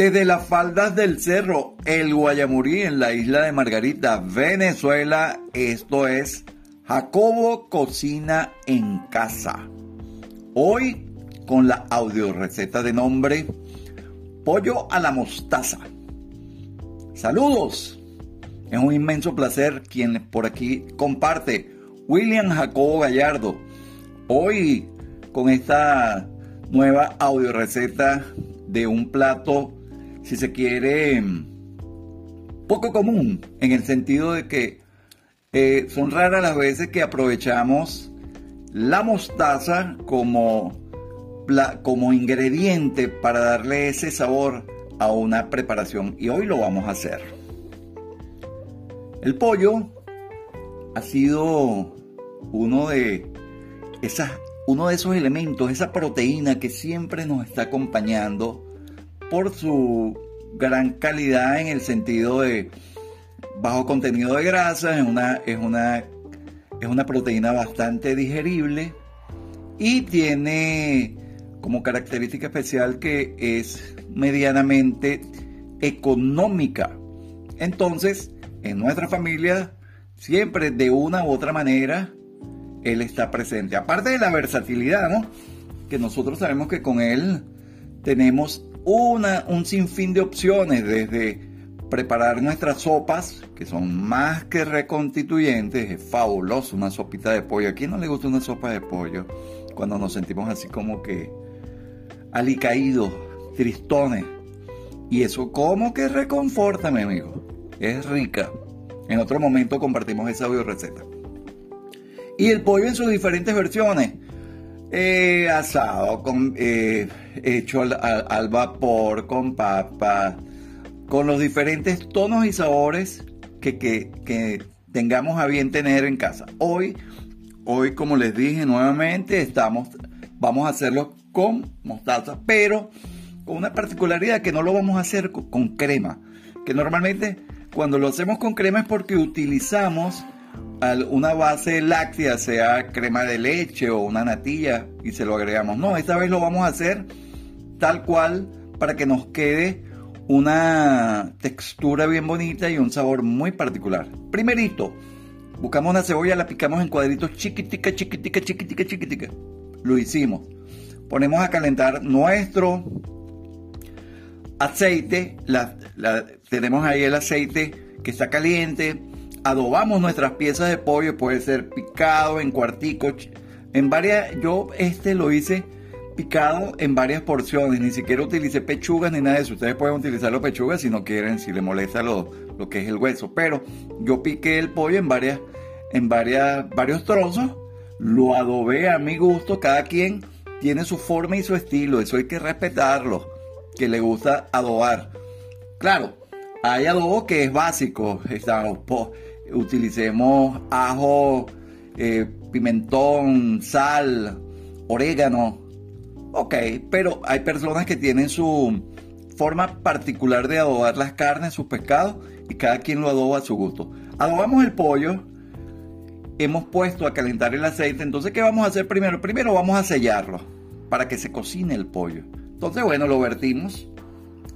Desde las faldas del cerro El Guayamurí en la isla de Margarita, Venezuela, esto es Jacobo Cocina en Casa. Hoy con la audio receta de nombre Pollo a la Mostaza. Saludos. Es un inmenso placer quien por aquí comparte William Jacobo Gallardo. Hoy con esta nueva audio receta de un plato si se quiere, poco común, en el sentido de que eh, son raras las veces que aprovechamos la mostaza como, como ingrediente para darle ese sabor a una preparación y hoy lo vamos a hacer. El pollo ha sido uno de esas uno de esos elementos, esa proteína que siempre nos está acompañando por su gran calidad en el sentido de bajo contenido de grasa, es una, es una, es una proteína bastante digerible y tiene como característica especial que es medianamente económica. Entonces, en nuestra familia, siempre de una u otra manera, él está presente. Aparte de la versatilidad, ¿no? Que nosotros sabemos que con él tenemos una, un sinfín de opciones, desde preparar nuestras sopas, que son más que reconstituyentes, es fabuloso una sopita de pollo. ¿A quién no le gusta una sopa de pollo? Cuando nos sentimos así como que alicaídos, tristones. Y eso como que reconforta, mi amigo. Es rica. En otro momento compartimos esa receta. Y el pollo en sus diferentes versiones. Eh, asado, con, eh, hecho al, vapor, con papa, con los diferentes tonos y sabores que, que, tengamos a bien tener en casa. Hoy, hoy, como les dije nuevamente, estamos, vamos a hacerlo con mostaza, pero con una particularidad que no lo vamos a hacer con crema, que normalmente cuando lo hacemos con crema es porque utilizamos una base láctea, sea crema de leche o una natilla, y se lo agregamos. No, esta vez lo vamos a hacer tal cual para que nos quede una textura bien bonita y un sabor muy particular. Primerito, buscamos una cebolla, la picamos en cuadritos chiquitica, chiquitica, chiquitica, chiquitica. Lo hicimos. Ponemos a calentar nuestro aceite. tenemos ahí el aceite que está caliente adobamos nuestras piezas de pollo, puede ser picado en cuarticos, en varias, yo este lo hice picado en varias porciones, ni siquiera utilicé pechugas ni nada de eso, ustedes pueden utilizar los pechugas si no quieren, si les molesta lo, lo que es el hueso, pero yo piqué el pollo en varias, en varias, varios trozos, lo adobé a mi gusto, cada quien tiene su forma y su estilo, eso hay que respetarlo, que le gusta adobar. Claro, hay adobo que es básico, estamos utilicemos ajo, eh, pimentón, sal, orégano. Ok, pero hay personas que tienen su forma particular de adobar las carnes, sus pescados, y cada quien lo adoba a su gusto. Adobamos el pollo, hemos puesto a calentar el aceite, entonces ¿qué vamos a hacer primero? Primero vamos a sellarlo para que se cocine el pollo. Entonces, bueno, lo vertimos,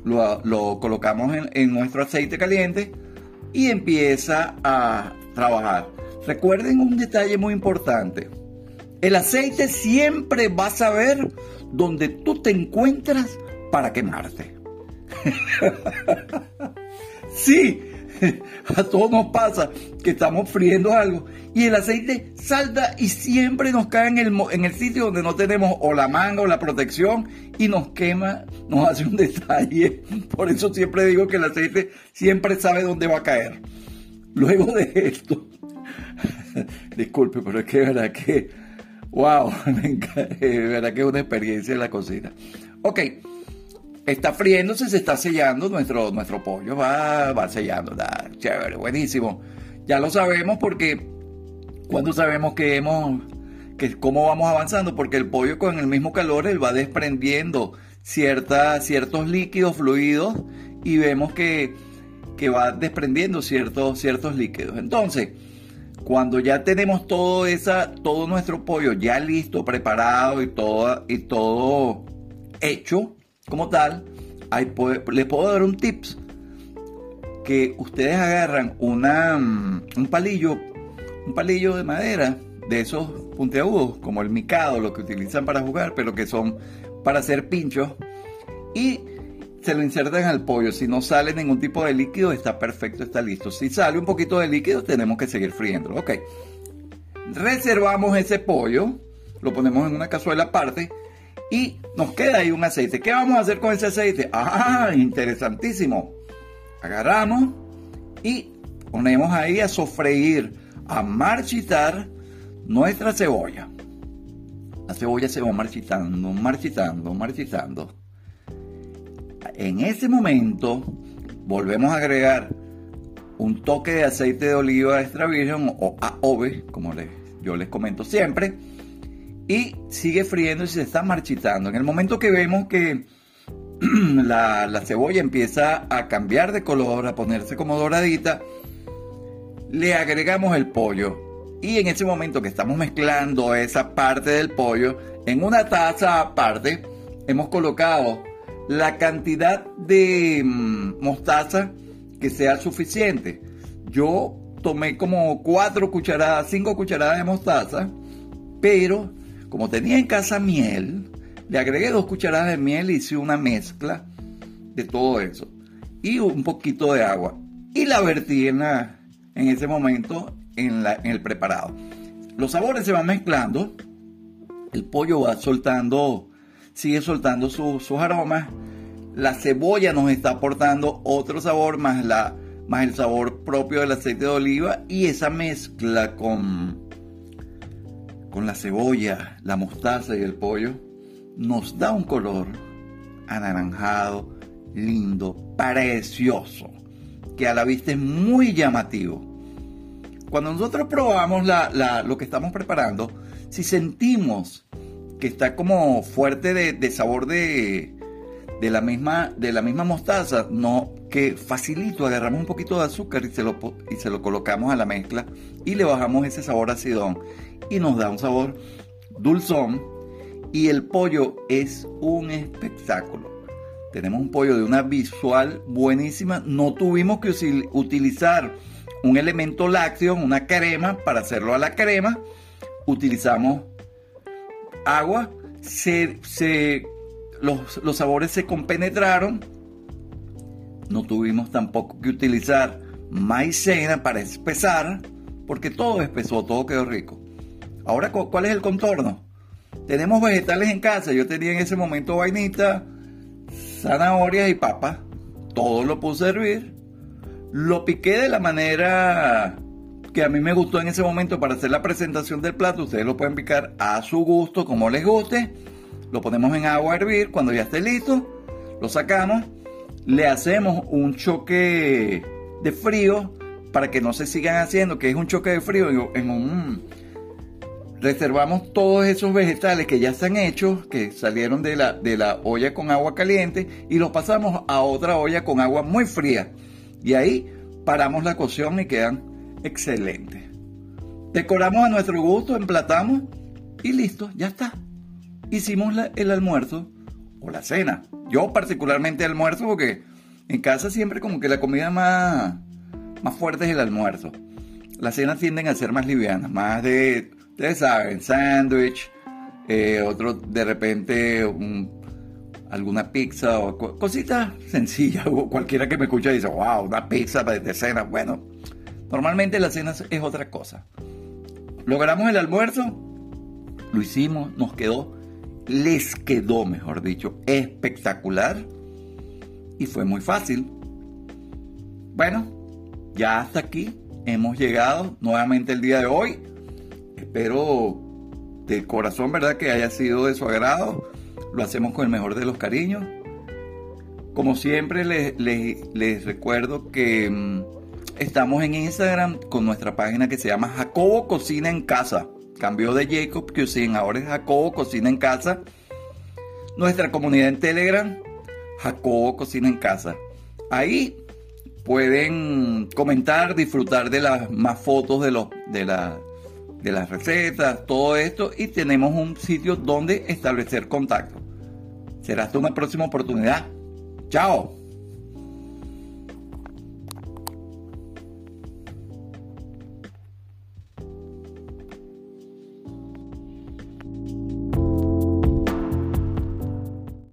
lo, colocamos en nuestro aceite caliente y empieza a trabajar. Recuerden un detalle muy importante. El aceite siempre va a saber dónde tú te encuentras para quemarte. sí, a todos nos pasa que estamos friendo algo y el aceite salta y siempre nos cae en el, en el sitio donde no tenemos o la manga o la protección y nos quema, nos hace un detalle. Por eso siempre digo que el aceite siempre sabe dónde va a caer. Luego de esto, disculpe, pero es que es verdad que, wow, es verdad que es una experiencia en la cocina. Ok, está friéndose, se está sellando nuestro, nuestro pollo, va, va sellando, chévere, buenísimo. Ya lo sabemos porque cuando sabemos que hemos, que cómo vamos avanzando, porque el pollo con el mismo calor él va desprendiendo ciertos líquidos, fluidos y vemos que, que va desprendiendo ciertos, ciertos líquidos. Entonces, cuando ya tenemos todo, esa, todo nuestro pollo ya listo, preparado y y todo hecho como tal, les puedo dar un tips que ustedes agarran mm, un palillo, un palillo de madera de esos puntiagudos, como el micado, lo que utilizan para jugar, pero que son para hacer pinchos, y se lo insertan al pollo. Si no sale ningún tipo de líquido, está perfecto, está listo. Si sale un poquito de líquido, tenemos que seguir friéndolo. Ok. Reservamos ese pollo, lo ponemos en una cazuela aparte y nos queda ahí un aceite. ¿Qué vamos a hacer con ese aceite? Ah, interesantísimo. Agarramos y ponemos ahí a sofreír, a marchitar nuestra cebolla. La cebolla se va marchitando, marchitando, marchitando. En ese momento volvemos a agregar un toque de aceite de oliva extra virgen o AOVE, como yo les comento siempre y sigue friendo y se está marchitando. En el momento que vemos que la, cebolla empieza a cambiar de color, a ponerse como doradita, le agregamos el pollo. Y en ese momento que estamos mezclando esa parte del pollo, en una taza aparte, hemos colocado la cantidad de mm, mostaza que sea suficiente. Yo tomé como 4 cucharadas, 5 cucharadas de mostaza, pero como tenía en casa miel, le agregué dos cucharadas de miel y hice una mezcla de todo eso. Y un poquito de agua. Y la vertí en, en ese momento en, el preparado. Los sabores se van mezclando. El pollo va soltando, sigue soltando sus aromas. La cebolla nos está aportando otro sabor más, la, más el sabor propio del aceite de oliva. Y esa mezcla con, con la cebolla, la mostaza y el pollo, nos da un color anaranjado, lindo, precioso, que a la vista es muy llamativo. Cuando nosotros probamos lo que estamos preparando, si sentimos que está como fuerte de, sabor de, de, la misma, de la misma mostaza, no, que facilito, agarramos un poquito de azúcar y se, lo, y se lo colocamos a la mezcla y le bajamos ese sabor acidón y nos da un sabor dulzón y el pollo es un espectáculo. Tenemos un pollo de una visual buenísima. No tuvimos que utilizar un elemento lácteo, una crema, para hacerlo a la crema. Utilizamos agua. Se, los, los sabores se compenetraron. No tuvimos tampoco que utilizar maicena para espesar, porque todo espesó, todo quedó rico. Ahora, ¿cuál es el contorno? Tenemos vegetales en casa. Yo tenía en ese momento vainita, zanahorias y papas. Todo lo puse a hervir. Lo piqué de la manera que a mí me gustó en ese momento para hacer la presentación del plato. Ustedes lo pueden picar a su gusto, como les guste. Lo ponemos en agua a hervir. Cuando ya esté listo, lo sacamos. Le hacemos un choque de frío para que no se sigan haciendo, que es un choque de frío reservamos todos esos vegetales que ya están hechos, que salieron de la, de la olla con agua caliente, y los pasamos a otra olla con agua muy fría. Y ahí paramos la cocción y quedan excelentes. Decoramos a nuestro gusto, emplatamos y listo, ya está. Hicimos el almuerzo o la cena. Yo particularmente almuerzo porque en casa siempre como que la comida más, más fuerte es el almuerzo. Las cenas tienden a ser más livianas, más de Ustedes saben, sándwich, eh, otro de repente alguna pizza o cositas sencillas. Cualquiera que me escucha dice, wow, una pizza de, cena. Bueno, normalmente la cena es otra cosa. Logramos el almuerzo, lo hicimos, nos quedó, les quedó, mejor dicho, espectacular y fue muy fácil. Bueno, ya hasta aquí hemos llegado nuevamente el día de hoy. Espero de corazón, ¿verdad? Que haya sido de su agrado. Lo hacemos con el mejor de los cariños. Como siempre, les, recuerdo que mm, estamos en Instagram con nuestra página que se llama Jacobo Cocina en Casa. Cambió de Jacob Cuisine, ahora es Jacobo Cocina en Casa. Nuestra comunidad en Telegram, Jacobo Cocina en Casa. Ahí pueden comentar, disfrutar de las más fotos de, los, de, la, de las recetas, todo esto, y tenemos un sitio donde establecer contacto. Será hasta una próxima oportunidad. Chao.